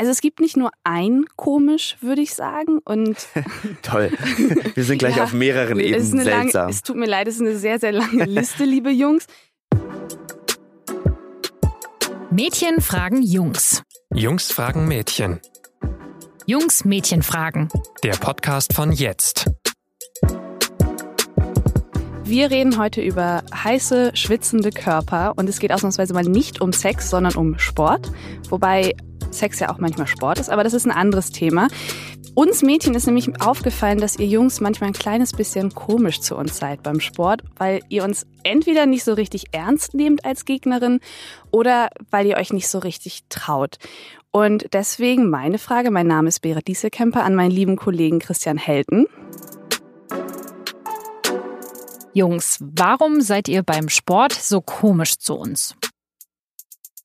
Also es gibt nicht nur ein komisch, würde ich sagen. Und Toll. Wir sind gleich ja, auf mehreren Ebenen seltsam. Lange, es tut mir leid, es ist eine sehr, sehr lange Liste, liebe Jungs. Mädchen fragen Jungs. Jungs fragen Mädchen. Jungs Mädchen fragen. Der Podcast von jetzt. Wir reden heute über heiße, schwitzende Körper und es geht ausnahmsweise mal nicht um Sex, sondern um Sport. Wobei Sex ja auch manchmal Sport ist, aber das ist ein anderes Thema. Uns Mädchen ist nämlich aufgefallen, dass ihr Jungs manchmal ein kleines bisschen komisch zu uns seid beim Sport, weil ihr uns entweder nicht so richtig ernst nehmt als Gegnerin oder weil ihr euch nicht so richtig traut. Und deswegen meine Frage, mein Name ist Berit Dieselkemper, an meinen lieben Kollegen Christian Helten. Jungs, warum seid ihr beim Sport so komisch zu uns?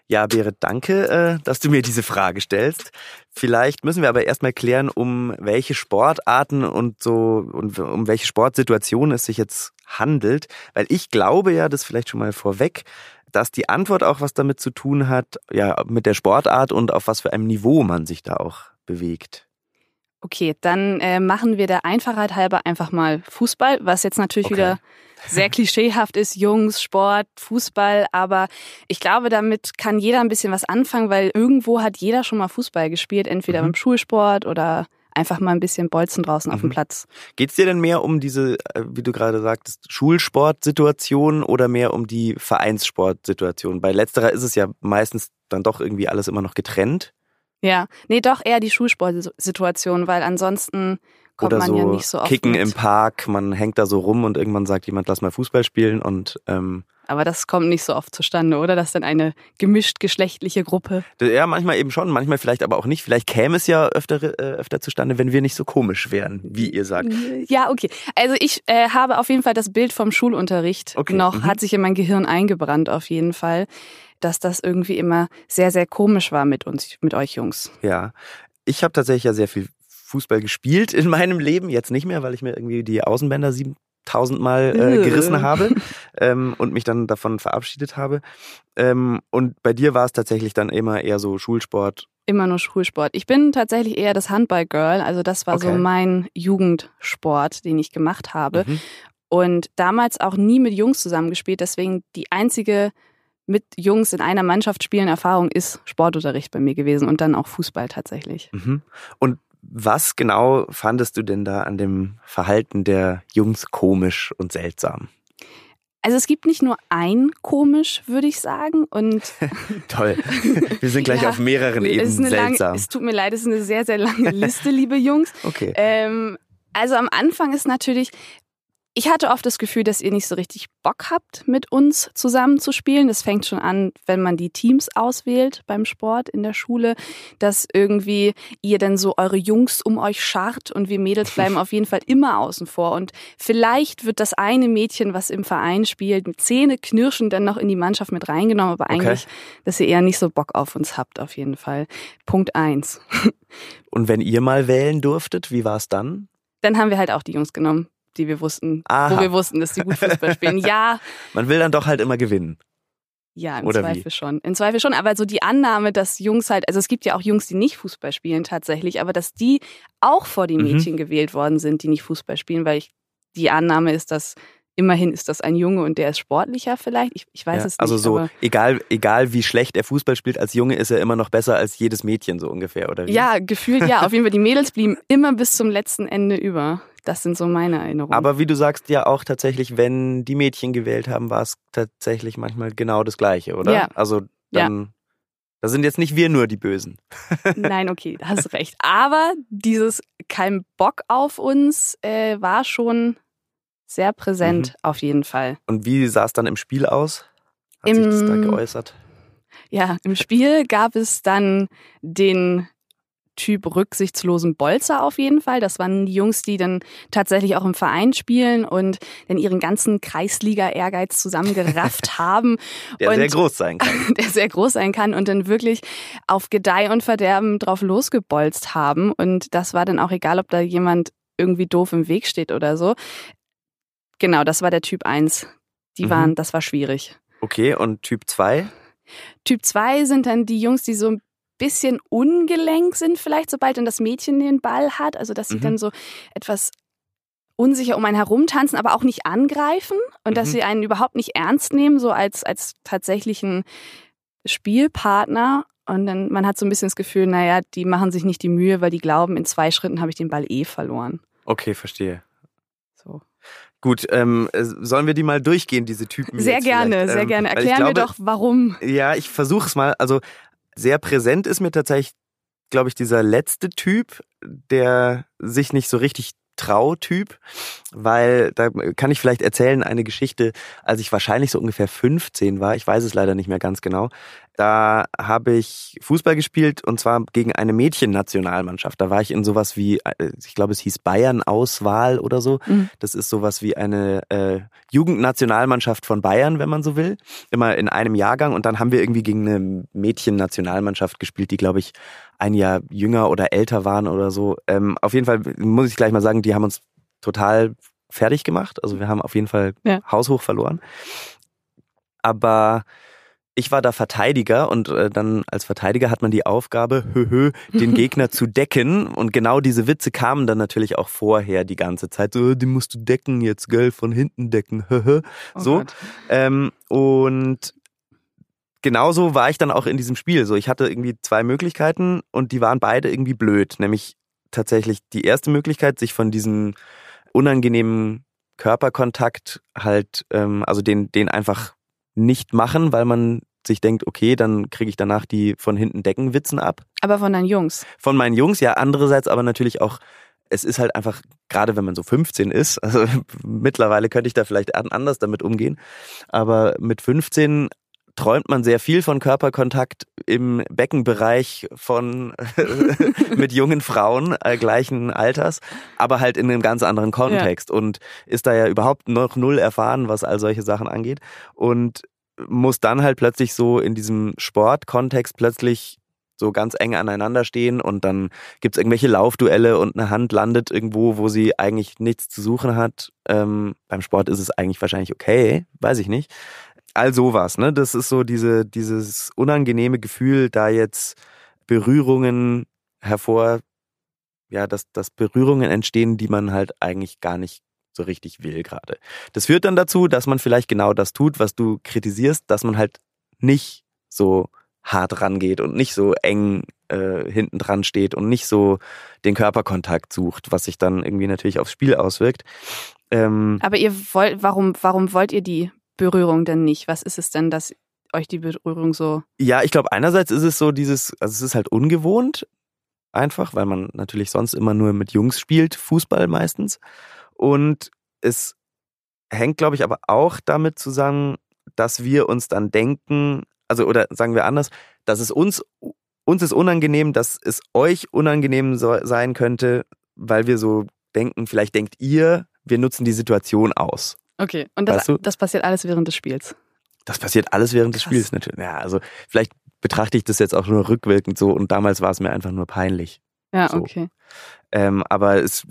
Ja, Berit, danke, äh, dass du mir diese Frage stellst. Vielleicht müssen wir aber erstmal klären, um welche Sportarten und so und um welche Sportsituationen es sich jetzt handelt, weil ich glaube ja, das vielleicht schon mal vorweg, dass die Antwort auch was damit zu tun hat, ja, mit der Sportart und auf was für einem Niveau man sich da auch bewegt. Okay, dann äh, machen wir der Einfachheit halber einfach mal Fußball, was jetzt natürlich okay. wieder sehr klischeehaft ist, Jungs, Sport, Fußball, aber ich glaube, damit kann jeder ein bisschen was anfangen, weil irgendwo hat jeder schon mal Fußball gespielt, entweder mhm. beim Schulsport oder einfach mal ein bisschen bolzen draußen mhm. auf dem mhm. Platz. Geht es dir denn mehr um diese, äh, wie du gerade sagtest, Schulsportsituation oder mehr um die Vereinssportsituation? Bei letzterer ist es ja meistens dann doch irgendwie alles immer noch getrennt. Ja, nee, doch eher die Schulsportsituation, weil ansonsten kommt Oder man so ja nicht so oft Kicken mit. im Park, man hängt da so rum und irgendwann sagt jemand, lass mal Fußball spielen und ähm, aber das kommt nicht so oft zustande, oder? Das ist dann eine gemischt geschlechtliche Gruppe. Ja, manchmal eben schon, manchmal vielleicht aber auch nicht. Vielleicht käme es ja öfter, äh, öfter zustande, wenn wir nicht so komisch wären, wie ihr sagt. Ja, okay. Also ich äh, habe auf jeden Fall das Bild vom Schulunterricht okay. noch, mhm. hat sich in mein Gehirn eingebrannt auf jeden Fall, dass das irgendwie immer sehr, sehr komisch war mit uns, mit euch Jungs. Ja, ich habe tatsächlich ja sehr viel Fußball gespielt in meinem Leben, jetzt nicht mehr, weil ich mir irgendwie die Außenbänder sieben tausendmal äh, gerissen habe ähm, und mich dann davon verabschiedet habe. Ähm, und bei dir war es tatsächlich dann immer eher so Schulsport. Immer nur Schulsport. Ich bin tatsächlich eher das Handballgirl. Also das war okay. so mein Jugendsport, den ich gemacht habe. Mhm. Und damals auch nie mit Jungs zusammengespielt. Deswegen die einzige mit Jungs in einer Mannschaft spielen Erfahrung ist Sportunterricht bei mir gewesen und dann auch Fußball tatsächlich. Mhm. Und was genau fandest du denn da an dem Verhalten der Jungs komisch und seltsam? Also es gibt nicht nur ein komisch, würde ich sagen. Und Toll. Wir sind gleich ja, auf mehreren Ebenen seltsam. Lange, es tut mir leid, es ist eine sehr, sehr lange Liste, liebe Jungs. Okay. Ähm, also am Anfang ist natürlich, ich hatte oft das Gefühl, dass ihr nicht so richtig Bock habt, mit uns zusammen zu spielen. Das fängt schon an, wenn man die Teams auswählt beim Sport in der Schule, dass irgendwie ihr dann so eure Jungs um euch scharrt und wir Mädels bleiben auf jeden Fall immer außen vor. Und vielleicht wird das eine Mädchen, was im Verein spielt, mit Zähne knirschen dann noch in die Mannschaft mit reingenommen, aber eigentlich, okay. dass ihr eher nicht so Bock auf uns habt, auf jeden Fall. Punkt eins. Und wenn ihr mal wählen durftet, wie war es dann? Dann haben wir halt auch die Jungs genommen die wir wussten, Aha. wo wir wussten, dass die gut Fußball spielen. Ja. Man will dann doch halt immer gewinnen. Ja, im Oder Zweifel wie? schon. Im Zweifel schon. Aber so die Annahme, dass Jungs halt, also es gibt ja auch Jungs, die nicht Fußball spielen tatsächlich, aber dass die auch vor die mhm. Mädchen mhm. gewählt worden sind, die nicht Fußball spielen, weil ich, die Annahme ist, dass immerhin ist das ein Junge und der ist sportlicher vielleicht. Ich, ich weiß ja, es nicht. Also so, egal, egal wie schlecht er Fußball spielt, als Junge ist er immer noch besser als jedes Mädchen so ungefähr, oder wie? Ja, gefühlt ja. Auf jeden Fall, die Mädels blieben immer bis zum letzten Ende über. Das sind so meine Erinnerungen. Aber wie du sagst, ja auch tatsächlich, wenn die Mädchen gewählt haben, war es tatsächlich manchmal genau das Gleiche, oder? Ja. Also dann. Ja. Da sind jetzt nicht wir nur die Bösen. Nein, okay, da hast recht. Aber dieses kein Bock auf uns äh, war schon sehr präsent, mhm. auf jeden Fall. Und wie sah es dann im Spiel aus? Hat Im, sich das da geäußert? Ja, im Spiel gab es dann den Typ rücksichtslosen Bolzer auf jeden Fall. Das waren die Jungs, die dann tatsächlich auch im Verein spielen und dann ihren ganzen Kreisliga-Ehrgeiz zusammengerafft haben. Der sehr groß sein kann. Der sehr groß sein kann und dann wirklich auf Gedeih und Verderben drauf losgebolzt haben. Und das war dann auch egal, ob da jemand irgendwie doof im Weg steht oder so. Genau, das war der Typ 1. Die mhm. waren, das war schwierig. Okay, und Typ 2? Typ 2 sind dann die Jungs, die so ein bisschen ungelenk sind vielleicht, sobald dann das Mädchen den Ball hat. Also dass sie Mhm. dann so etwas unsicher um einen herumtanzen, aber auch nicht angreifen und dass Mhm. sie einen überhaupt nicht ernst nehmen, so als, als tatsächlichen Spielpartner. Und dann man hat so ein bisschen das Gefühl, naja, die machen sich nicht die Mühe, weil die glauben, in zwei Schritten habe ich den Ball eh verloren. Okay, verstehe. So. Gut, ähm, äh, sollen wir die mal durchgehen, diese Typen? Sehr gerne, vielleicht? sehr Ähm, gerne. Erklären wir glaube, doch, warum. Ja, ich versuche es mal. Also sehr präsent ist mir tatsächlich, glaube ich, dieser letzte Typ, der sich nicht so richtig Trautyp, weil da kann ich vielleicht erzählen eine Geschichte, als ich wahrscheinlich so ungefähr 15 war, ich weiß es leider nicht mehr ganz genau. Da habe ich Fußball gespielt und zwar gegen eine Mädchennationalmannschaft. Da war ich in sowas wie, äh, ich glaube, es hieß Bayern-Auswahl oder so. Mhm. Das ist sowas wie eine äh, Jugendnationalmannschaft von Bayern, wenn man so will. Immer in einem Jahrgang und dann haben wir irgendwie gegen eine Mädchennationalmannschaft gespielt, die, glaube ich, ein Jahr jünger oder älter waren oder so. Ähm, auf jeden Fall muss ich gleich mal sagen, die haben uns total fertig gemacht. Also wir haben auf jeden Fall Ja. haushoch verloren. Aber ich war da Verteidiger und äh, dann als Verteidiger hat man die Aufgabe, höhö, den Gegner zu decken. Und genau diese Witze kamen dann natürlich auch vorher die ganze Zeit. So, "Äh, die musst du decken jetzt, gell, von hinten decken. Oh so. Gott. Ähm, und genauso war ich dann auch in diesem Spiel. So, ich hatte irgendwie zwei Möglichkeiten und die waren beide irgendwie blöd. Nämlich tatsächlich die erste Möglichkeit, sich von diesem unangenehmen Körperkontakt halt, ähm, also den, den einfach nicht machen, weil man sich denkt, okay, dann kriege ich danach die von hinten Deckenwitzen ab. Aber von deinen Jungs. Von meinen Jungs, ja, andererseits aber natürlich auch, es ist halt einfach, gerade wenn man so 15 ist, also mittlerweile könnte ich da vielleicht an- anders damit umgehen, aber mit 15 träumt man sehr viel von Körperkontakt im Beckenbereich von mit jungen Frauen äh, gleichen Alters, aber halt in einem ganz anderen Kontext und ist da ja überhaupt noch null erfahren, was all solche Sachen angeht und muss dann halt plötzlich so in diesem Sportkontext plötzlich so ganz eng aneinander stehen und dann gibt's irgendwelche Laufduelle und eine Hand landet irgendwo, wo sie eigentlich nichts zu suchen hat. Ähm, beim Sport ist es eigentlich wahrscheinlich okay, weiß ich nicht. All sowas, ne? Das ist so diese, dieses unangenehme Gefühl, da jetzt Berührungen hervor, ja, dass, dass Berührungen entstehen, die man halt eigentlich gar nicht so richtig will gerade. Das führt dann dazu, dass man vielleicht genau das tut, was du kritisierst, dass man halt nicht so hart rangeht und nicht so eng äh, hinten dran steht und nicht so den Körperkontakt sucht, was sich dann irgendwie natürlich aufs Spiel auswirkt. Ähm, Aber ihr wollt, warum, warum wollt ihr die Berührung denn nicht? Was ist es denn, dass euch die Berührung so. ja, ich glaube, einerseits ist es so dieses, also es ist halt ungewohnt, einfach, weil man natürlich sonst immer nur mit Jungs spielt, Fußball meistens. Und es hängt, glaube ich, aber auch damit zusammen, dass wir uns dann denken, also oder sagen wir anders, dass es uns, uns ist unangenehm, dass es euch unangenehm so, sein könnte, weil wir so denken, vielleicht denkt ihr, wir nutzen die Situation aus. Okay. Und das, Weißt du? das passiert alles während des Spiels. Das passiert alles während des Krass. Spiels natürlich. Ja, also vielleicht betrachte ich das jetzt auch nur rückwirkend so und damals war es mir einfach nur peinlich. Ja, So. okay. Ähm, aber es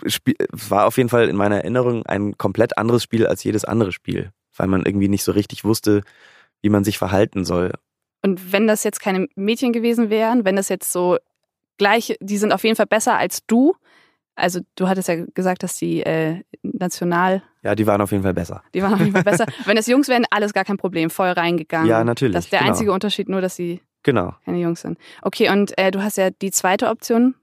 war auf jeden Fall in meiner Erinnerung ein komplett anderes Spiel als jedes andere Spiel, weil man irgendwie nicht so richtig wusste, wie man sich verhalten soll. Und wenn das jetzt keine Mädchen gewesen wären, wenn das jetzt so gleich, die sind auf jeden Fall besser als du. Also du hattest ja gesagt, dass die äh, national, Ja, die waren auf jeden Fall besser. die waren auf jeden Fall besser. wenn das Jungs wären, alles gar kein Problem, voll reingegangen. Ja, natürlich, Das ist der genau. einzige Unterschied, nur dass sie Genau. keine Jungs sind. Okay, und äh, du hast ja die zweite Option.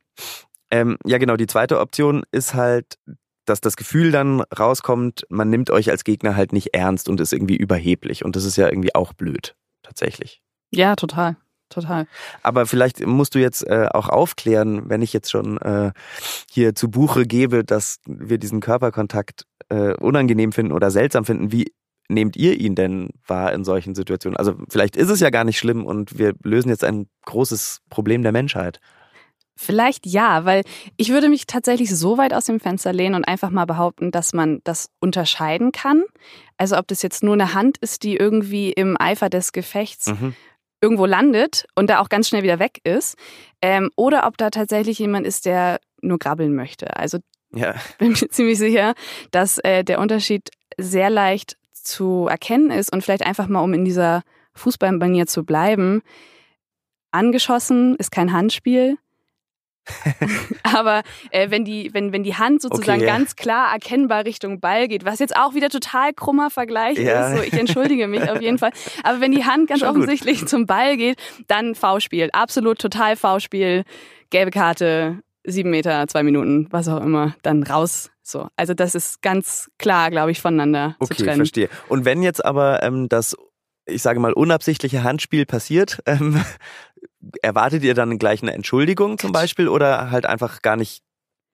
Ähm, ja, genau. Die zweite Option ist halt, dass das Gefühl dann rauskommt, man nimmt euch als Gegner halt nicht ernst und ist irgendwie überheblich. Und das ist ja irgendwie auch blöd, tatsächlich. Ja, total. Total. Aber vielleicht musst du jetzt äh, auch aufklären, wenn ich jetzt schon äh, hier zu Buche gebe, dass wir diesen Körperkontakt äh, unangenehm finden oder seltsam finden. Wie nehmt ihr ihn denn wahr in solchen Situationen? Also vielleicht ist es ja gar nicht schlimm und wir lösen jetzt ein großes Problem der Menschheit. Vielleicht ja, weil ich würde mich tatsächlich so weit aus dem Fenster lehnen und einfach mal behaupten, dass man das unterscheiden kann. Also ob das jetzt nur eine Hand ist, die irgendwie im Eifer des Gefechts Mhm. Irgendwo landet und da auch ganz schnell wieder weg ist, ähm, oder ob da tatsächlich jemand ist, der nur grabbeln möchte. Also Ja, bin mir ziemlich sicher, dass äh, der Unterschied sehr leicht zu erkennen ist und vielleicht einfach mal, um in dieser Fußballmanier zu bleiben, angeschossen, ist kein Handspiel. Aber äh, wenn, die, wenn, wenn die Hand sozusagen Okay, ja. ganz klar erkennbar Richtung Ball geht, was jetzt auch wieder total krummer Vergleich Ja. ist, so ich entschuldige mich auf jeden Fall. Aber wenn die Hand ganz Schon gut. offensichtlich zum Ball geht, dann V-Spiel. Absolut total V-Spiel. Gelbe Karte, sieben Meter, zwei Minuten, was auch immer, dann raus. So. Also das ist ganz klar, glaube ich, voneinander zu Okay, trennen. verstehe. Und wenn jetzt aber ähm, das, ich sage mal, unabsichtliche Handspiel passiert, ähm, erwartet ihr dann gleich eine Entschuldigung zum Beispiel oder halt einfach gar nicht?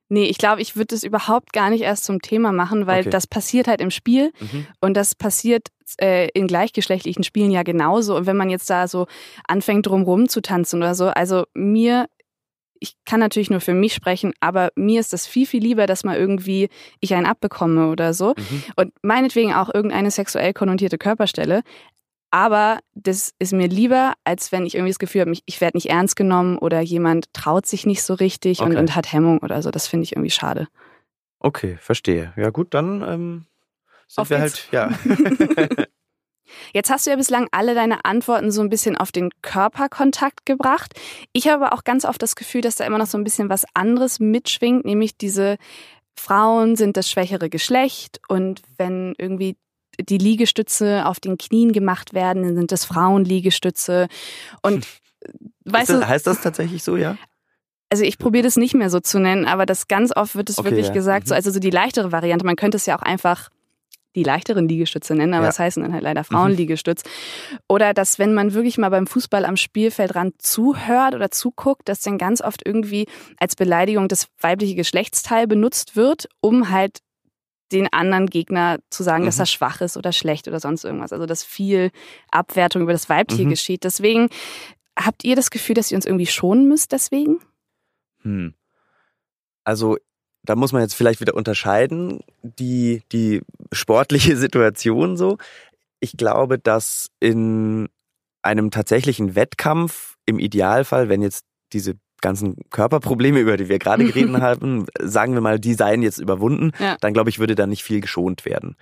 Nee, ich glaube, ich würde es überhaupt gar nicht erst zum Thema machen, weil Okay. das passiert halt im Spiel Mhm. und das passiert äh, in gleichgeschlechtlichen Spielen ja genauso. Und wenn man jetzt da so anfängt, drumrum zu tanzen oder so, also mir, ich kann natürlich nur für mich sprechen, aber mir ist das viel, viel lieber, dass mal irgendwie ich einen abbekomme oder so. Mhm. Und meinetwegen auch irgendeine sexuell konnotierte Körperstelle. Aber das ist mir lieber, als wenn ich irgendwie das Gefühl habe, ich, werde nicht ernst genommen oder jemand traut sich nicht so richtig und, Okay. und hat Hemmung oder so. Das finde ich irgendwie schade. Okay, verstehe. Ja gut, dann ähm, sind Auf wir halt, ja. Jetzt hast du ja bislang alle deine Antworten so ein bisschen auf den Körperkontakt gebracht. Ich habe aber auch ganz oft das Gefühl, dass da immer noch so ein bisschen was anderes mitschwingt, nämlich diese Frauen sind das schwächere Geschlecht und wenn irgendwie die Liegestütze auf den Knien gemacht werden, dann sind das Frauenliegestütze. Und äh, weißt das, du, heißt das tatsächlich so, ja? also ich probiere das nicht mehr so zu nennen, aber das ganz oft wird es Okay, wirklich ja. gesagt, so, Mhm. also so die leichtere Variante. Man könnte es ja auch einfach die leichteren Liegestütze nennen, aber Ja. Mhm. das heißen dann halt leider Frauenliegestütz. Oder dass, wenn man wirklich mal beim Fußball am Spielfeldrand zuhört oder zuguckt, dass dann ganz oft irgendwie als Beleidigung das weibliche Geschlechtsteil benutzt wird, um halt den anderen Gegner zu sagen, dass Mhm. er schwach ist oder schlecht oder sonst irgendwas. Also dass viel Abwertung über das Weibliche Mhm. geschieht. Deswegen habt ihr das Gefühl, dass ihr uns irgendwie schonen müsst deswegen? Hm. Also da muss man jetzt vielleicht wieder unterscheiden, die, die sportliche Situation so. Ich glaube, dass in einem tatsächlichen Wettkampf im Idealfall, wenn jetzt diese ganzen Körperprobleme, über die wir gerade geredet haben, sagen wir mal, die seien jetzt überwunden, Ja. dann glaube ich, würde da nicht viel geschont werden.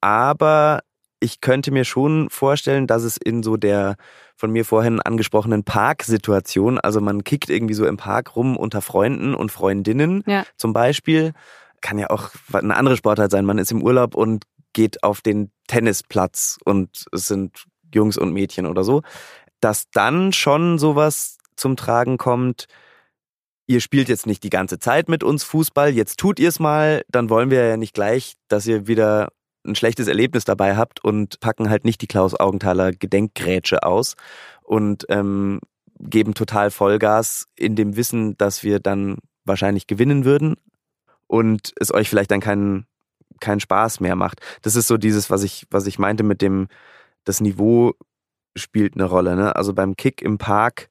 Aber ich könnte mir schon vorstellen, dass es in so der von mir vorhin angesprochenen Parksituation, also man kickt irgendwie so im Park rum unter Freunden und Freundinnen Ja. zum Beispiel, kann ja auch eine andere Sportart sein, man ist im Urlaub und geht auf den Tennisplatz und es sind Jungs und Mädchen oder so, dass dann schon sowas zum Tragen kommt, ihr spielt jetzt nicht die ganze Zeit mit uns Fußball, jetzt tut ihr es mal, dann wollen wir ja nicht gleich, dass ihr wieder ein schlechtes Erlebnis dabei habt und packen halt nicht die Klaus Augenthaler Gedenkgrätsche aus und ähm, geben total Vollgas in dem Wissen, dass wir dann wahrscheinlich gewinnen würden und es euch vielleicht dann keinen keinen Spaß mehr macht. Das ist so dieses, was ich was ich meinte mit dem das Niveau spielt eine Rolle. Ne? Also beim Kick im Park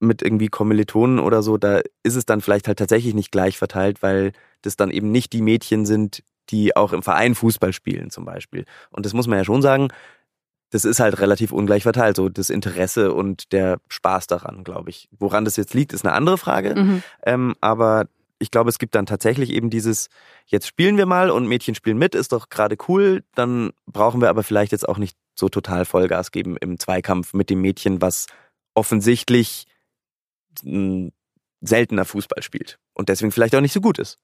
mit irgendwie Kommilitonen oder so, da ist es dann vielleicht halt tatsächlich nicht gleich verteilt, weil das dann eben nicht die Mädchen sind, die auch im Verein Fußball spielen zum Beispiel. Und das muss man ja schon sagen, das ist halt relativ ungleich verteilt, so das Interesse und der Spaß daran, glaube ich. Woran das jetzt liegt, ist eine andere Frage. Mhm. Ähm, aber ich glaube, es gibt dann tatsächlich eben dieses, jetzt spielen wir mal und Mädchen spielen mit, ist doch gerade cool. Dann brauchen wir aber vielleicht jetzt auch nicht so total Vollgas geben im Zweikampf mit dem Mädchen, was offensichtlich seltener Fußball spielt und deswegen vielleicht auch nicht so gut ist.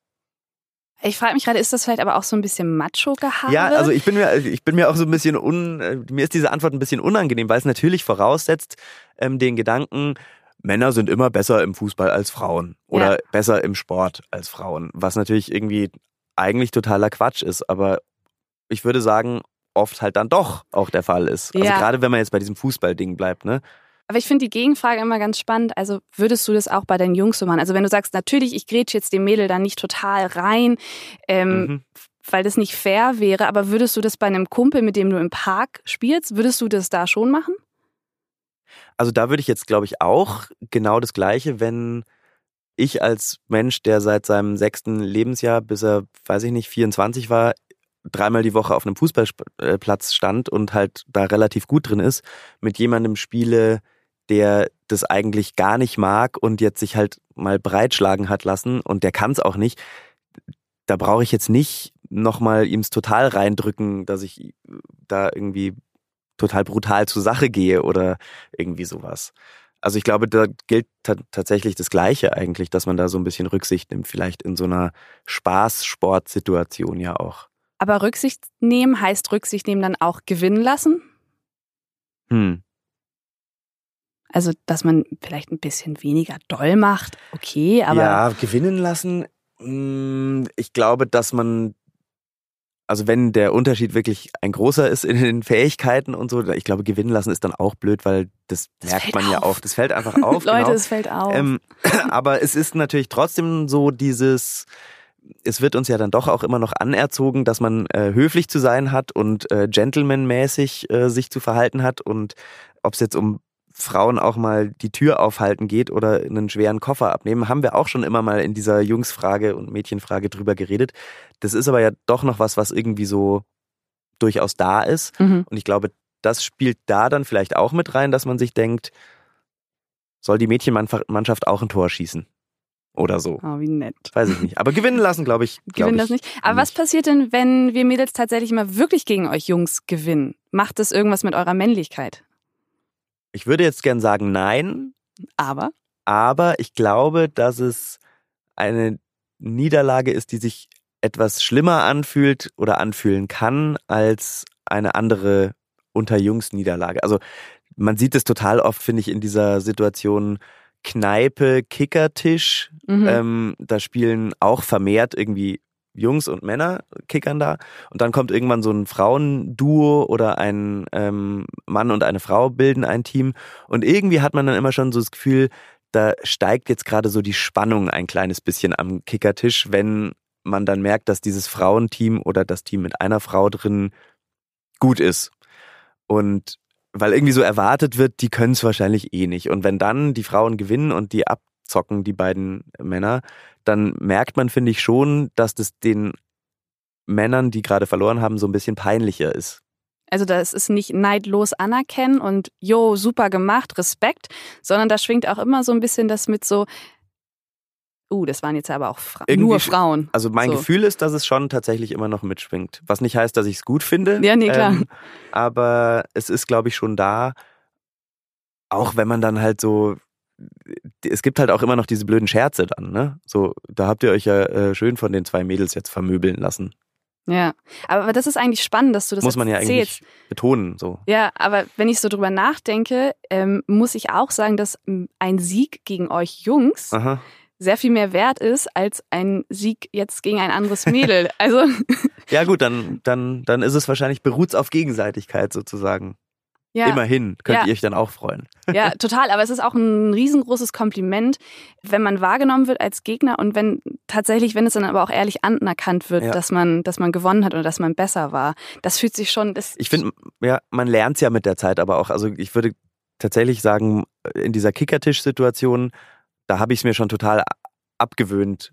Ich frage mich gerade, ist das vielleicht aber auch so ein bisschen Macho-Gehabe? Ja, also ich bin mir, ich bin mir auch so ein bisschen un, äh, mir ist diese Antwort ein bisschen unangenehm, weil es natürlich voraussetzt ähm, den Gedanken, Männer sind immer besser im Fußball als Frauen oder Ja. besser im Sport als Frauen, was natürlich irgendwie eigentlich totaler Quatsch ist, aber ich würde sagen, oft halt dann doch auch der Fall ist. Also Ja. gerade wenn man jetzt bei diesem Fußballding bleibt, ne? Aber ich finde die Gegenfrage immer ganz spannend. Also würdest du das auch bei deinen Jungs so machen? Also wenn du sagst, natürlich, ich grätsch jetzt dem Mädel da nicht total rein, ähm, Mhm. weil das nicht fair wäre, aber würdest du das bei einem Kumpel, mit dem du im Park spielst, würdest du das da schon machen? Also da würde ich jetzt, glaube ich, auch genau das Gleiche, wenn ich als Mensch, der seit seinem sechsten Lebensjahr, bis er, weiß ich nicht, 24 war, dreimal die Woche auf einem Fußballplatz stand und halt da relativ gut drin ist, mit jemandem spiele, der das eigentlich gar nicht mag und jetzt sich halt mal breitschlagen hat lassen und der kann es auch nicht. Da brauche ich jetzt nicht nochmal ihm's total reindrücken, dass ich da irgendwie total brutal zur Sache gehe oder irgendwie sowas. Also ich glaube, da gilt tatsächlich das Gleiche eigentlich, dass man da so ein bisschen Rücksicht nimmt, vielleicht in so einer Spaß-Sportsituation ja auch. Aber Rücksicht nehmen heißt Rücksicht nehmen dann auch gewinnen lassen? Hm. Also, dass man vielleicht ein bisschen weniger doll macht, okay, aber. Ja, gewinnen lassen. Hm, ich glaube, dass man also wenn der Unterschied wirklich ein großer ist in den Fähigkeiten und so, ich glaube, gewinnen lassen ist dann auch blöd, weil das, das merkt man auf. ja auch. Das fällt einfach auf. Leute, genau. es fällt auf. Ähm, aber es ist natürlich trotzdem so dieses, es wird uns ja dann doch auch immer noch anerzogen, dass man äh, höflich zu sein hat und äh, gentlemanmäßig äh, sich zu verhalten hat und ob es jetzt um Frauen auch mal die Tür aufhalten geht oder einen schweren Koffer abnehmen, haben wir auch schon immer mal in dieser Jungsfrage und Mädchenfrage drüber geredet. Das ist aber ja doch noch was, was irgendwie so durchaus da ist. Mhm. Und ich glaube, das spielt da dann vielleicht auch mit rein, dass man sich denkt, soll die Mädchenmannschaft auch ein Tor schießen? Oder so. Oh, wie nett. Weiß ich nicht. Aber gewinnen lassen, glaube ich. Glaub Gewinnen das nicht. Aber was passiert denn, wenn wir Mädels tatsächlich mal wirklich gegen euch Jungs gewinnen? Macht das irgendwas mit eurer Männlichkeit? Ich würde jetzt gern sagen nein, Aber? aber ich glaube, dass es eine Niederlage ist, die sich etwas schlimmer anfühlt oder anfühlen kann als eine andere Unterjungs-Niederlage. Also man sieht es total oft, finde ich, in dieser Situation Kneipe, Kickertisch. Mhm. Ähm, da spielen auch vermehrt irgendwie Jungs und Männer kickern da. Und dann kommt irgendwann so ein Frauenduo oder ein ähm, Mann und eine Frau bilden ein Team. Und irgendwie hat man dann immer schon so das Gefühl, da steigt jetzt gerade so die Spannung ein kleines bisschen am Kickertisch, wenn man dann merkt, dass dieses Frauenteam oder das Team mit einer Frau drin gut ist. Und weil irgendwie so erwartet wird, die können es wahrscheinlich eh nicht. Und wenn dann die Frauen gewinnen und die abzocken, die beiden Männer, dann merkt man, finde ich schon, dass das den Männern, die gerade verloren haben, so ein bisschen peinlicher ist. Also das ist nicht neidlos anerkennen und jo, super gemacht, Respekt, sondern da schwingt auch immer so ein bisschen das mit so, uh, das waren jetzt aber auch Fra Irgendwie nur Frauen. Also mein So. Gefühl ist, dass es schon tatsächlich immer noch mitschwingt. Was nicht heißt, dass ich es gut finde. Ja, nee, klar. Ähm, aber es ist, glaube ich, schon da. Auch wenn man dann halt so. Es gibt halt auch immer noch diese blöden Scherze dann, ne? So, da habt ihr euch ja äh, schön von den zwei Mädels jetzt vermöbeln lassen. Ja, aber, das ist eigentlich spannend, dass du das Muss man ja erzählst. eigentlich betonen, so. Ja, aber wenn ich so drüber nachdenke, ähm, muss ich auch sagen, dass ein Sieg gegen euch Jungs Aha. sehr viel mehr wert ist als ein Sieg jetzt gegen ein anderes Mädel. Also Ja, gut, dann, dann, dann ist es wahrscheinlich beruht's auf Gegenseitigkeit sozusagen. Ja, Immerhin könnt Ja. ihr euch dann auch freuen. ja, total. Aber es ist auch ein riesengroßes Kompliment, wenn man wahrgenommen wird als Gegner und wenn tatsächlich, wenn es dann aber auch ehrlich anerkannt wird, Ja. dass man, dass man gewonnen hat oder dass man besser war. Das fühlt sich schon. Ich finde, ja, man lernt's ja mit der Zeit aber auch. Also ich würde tatsächlich sagen, in dieser Kickertisch-Situation, da habe ich es mir schon total abgewöhnt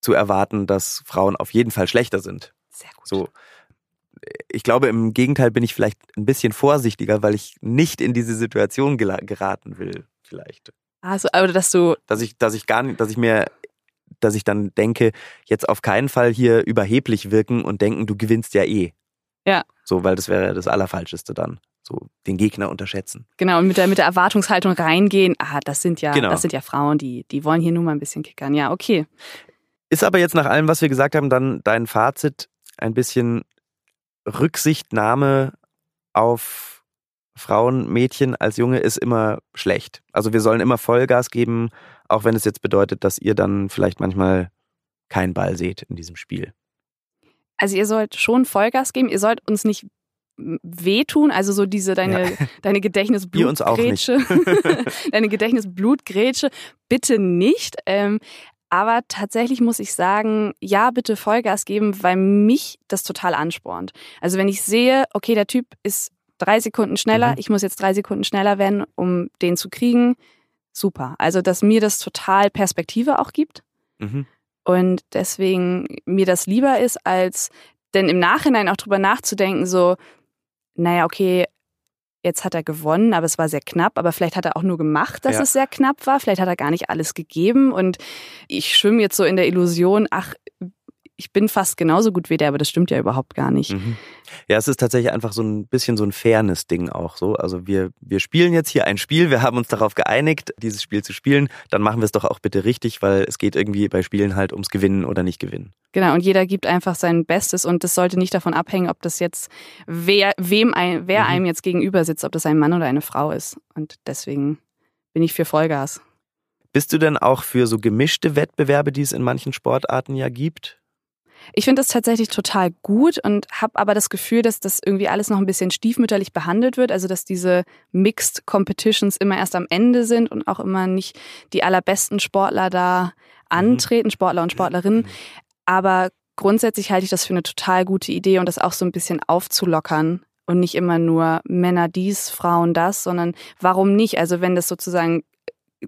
zu erwarten, dass Frauen auf jeden Fall schlechter sind. sehr gut. So, ich glaube, im Gegenteil bin ich vielleicht ein bisschen vorsichtiger, weil ich nicht in diese Situation geraten will, vielleicht. Also, oder dass du Dass ich, dass ich gar nicht, dass ich mir, dass ich dann denke, jetzt auf keinen Fall hier überheblich wirken und denken, du gewinnst ja eh. Ja. So, weil das wäre das Allerfalscheste dann. So, den Gegner unterschätzen. genau und mit der mit der Erwartungshaltung reingehen. Ah, das sind ja, Genau. das sind ja Frauen, die die wollen hier nur mal ein bisschen kickern. Ja, okay. Ist aber jetzt nach allem, was wir gesagt haben, dann dein Fazit ein bisschen Rücksichtnahme auf Frauen, Mädchen als Junge ist immer schlecht. Also wir sollen immer Vollgas geben, auch wenn es jetzt bedeutet, dass ihr dann vielleicht manchmal keinen Ball seht in diesem Spiel. Also ihr sollt schon Vollgas geben. Ihr sollt uns nicht wehtun, also so diese deine deine auch nicht. Gedächtnisblutgrätsche, deine Gedächtnisblutgrätsche bitte nicht. Ähm, aber tatsächlich muss ich sagen, ja, bitte Vollgas geben, weil mich das total anspornt. Also wenn ich sehe, okay, der Typ ist drei Sekunden schneller, Mhm. ich muss jetzt drei Sekunden schneller werden, um den zu kriegen, super. Also dass mir das total Perspektive auch gibt. Mhm. Und deswegen mir das lieber ist, als denn im Nachhinein auch drüber nachzudenken, so, naja, okay, jetzt hat er gewonnen, aber es war sehr knapp, aber vielleicht hat er auch nur gemacht, dass Ja. es sehr knapp war, vielleicht hat er gar nicht alles gegeben. Und ich schwimme jetzt so in der Illusion, ach, ich bin fast genauso gut wie der, aber das stimmt ja überhaupt gar nicht. Mhm. Ja, es ist tatsächlich einfach so ein bisschen so ein Fairness-Ding auch so. Also wir, wir spielen jetzt hier ein Spiel, wir haben uns darauf geeinigt, dieses Spiel zu spielen, dann machen wir es doch auch bitte richtig, weil es geht irgendwie bei Spielen halt ums Gewinnen oder nicht gewinnen. Genau, und jeder gibt einfach sein Bestes und das sollte nicht davon abhängen, ob das jetzt wer, wem ein, wer mhm. einem jetzt gegenüber sitzt, ob das ein Mann oder eine Frau ist. Und deswegen bin ich für Vollgas. Bist du denn auch für so gemischte Wettbewerbe, die es in manchen Sportarten ja gibt? Ich finde das tatsächlich total gut und habe aber das Gefühl, dass das irgendwie alles noch ein bisschen stiefmütterlich behandelt wird. Also dass diese Mixed Competitions immer erst am Ende sind und auch immer nicht die allerbesten Sportler da mhm. antreten, Sportler und Sportlerinnen. Aber grundsätzlich halte ich das für eine total gute Idee und das auch so ein bisschen aufzulockern und nicht immer nur Männer dies, Frauen das, sondern warum nicht? Also wenn das sozusagen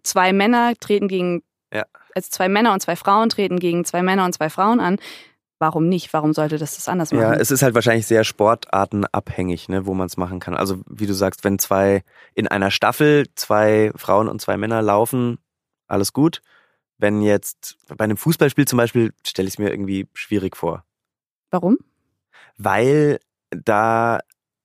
zwei Männer treten gegen, ja. also zwei Männer und zwei Frauen treten gegen zwei Männer und zwei Frauen an, warum nicht? Warum sollte das das anders machen? Ja, es ist halt wahrscheinlich sehr sportartenabhängig, ne, wo man es machen kann. Also wie du sagst, wenn zwei in einer Staffel zwei Frauen und zwei Männer laufen, alles gut. Wenn jetzt bei einem Fußballspiel zum Beispiel, stelle ich es mir irgendwie schwierig vor. Warum? Weil da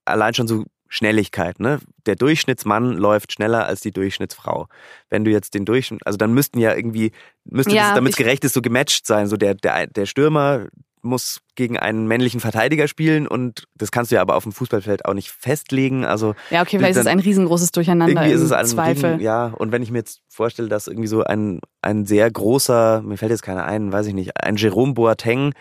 allein schon so Schnelligkeit, ne? Der Durchschnittsmann läuft schneller als die Durchschnittsfrau. Wenn du jetzt den Durchschnitt, also dann müssten ja irgendwie, müsste ja, damit es gerecht ist, so gematcht sein. So der, der, der Stürmer muss gegen einen männlichen Verteidiger spielen und das kannst du ja aber auf dem Fußballfeld auch nicht festlegen. Also ja, okay, weil es ist ein riesengroßes Durcheinander. Irgendwie ist es ein Zweifel. Riesen, ja, und wenn ich mir jetzt vorstelle, dass irgendwie so ein ein sehr großer, mir fällt jetzt keiner ein, weiß ich nicht, ein Jerome Boateng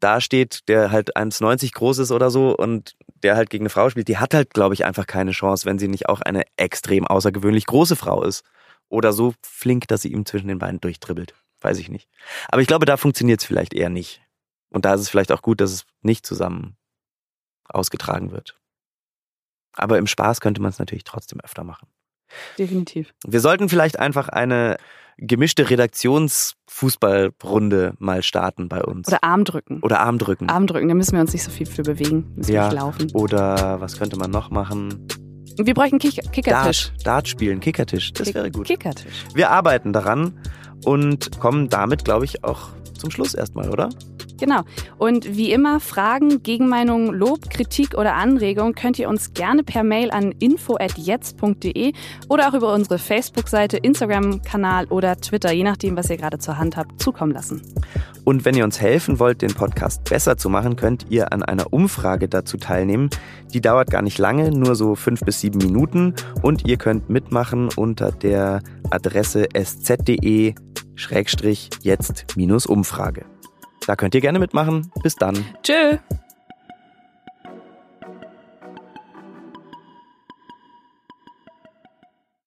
da steht, der halt 1,90 groß ist oder so und der halt gegen eine Frau spielt, die hat halt, glaube ich, einfach keine Chance, wenn sie nicht auch eine extrem außergewöhnlich große Frau ist. Oder so flink, dass sie ihm zwischen den Beinen durchtribbelt. Weiß ich nicht. Aber ich glaube, da funktioniert es vielleicht eher nicht. Und da ist es vielleicht auch gut, dass es nicht zusammen ausgetragen wird. Aber im Spaß könnte man es natürlich trotzdem öfter machen. Definitiv. Wir sollten vielleicht einfach eine gemischte Redaktionsfußballrunde mal starten bei uns. Oder Armdrücken. Oder Armdrücken. Armdrücken, da müssen wir uns nicht so viel für bewegen. Müssen ja. nicht laufen. Oder was könnte man noch machen? Wir bräuchten Kick Kickertisch. Dart, Dart spielen, Kickertisch. Das Kick wäre gut. Kickertisch. Wir arbeiten daran und kommen damit, glaube ich, auch zum Schluss erstmal, oder? Genau. Und wie immer, Fragen, Gegenmeinungen, Lob, Kritik oder Anregungen könnt ihr uns gerne per Mail an info.jetzt.de oder auch über unsere Facebook-Seite, Instagram-Kanal oder Twitter, je nachdem, was ihr gerade zur Hand habt, zukommen lassen. Und wenn ihr uns helfen wollt, den Podcast besser zu machen, könnt ihr an einer Umfrage dazu teilnehmen. Die dauert gar nicht lange, nur so fünf bis sieben Minuten. Und ihr könnt mitmachen unter der Adresse sz.de-jetzt-umfrage. Da könnt ihr gerne mitmachen. Bis dann. Tschö.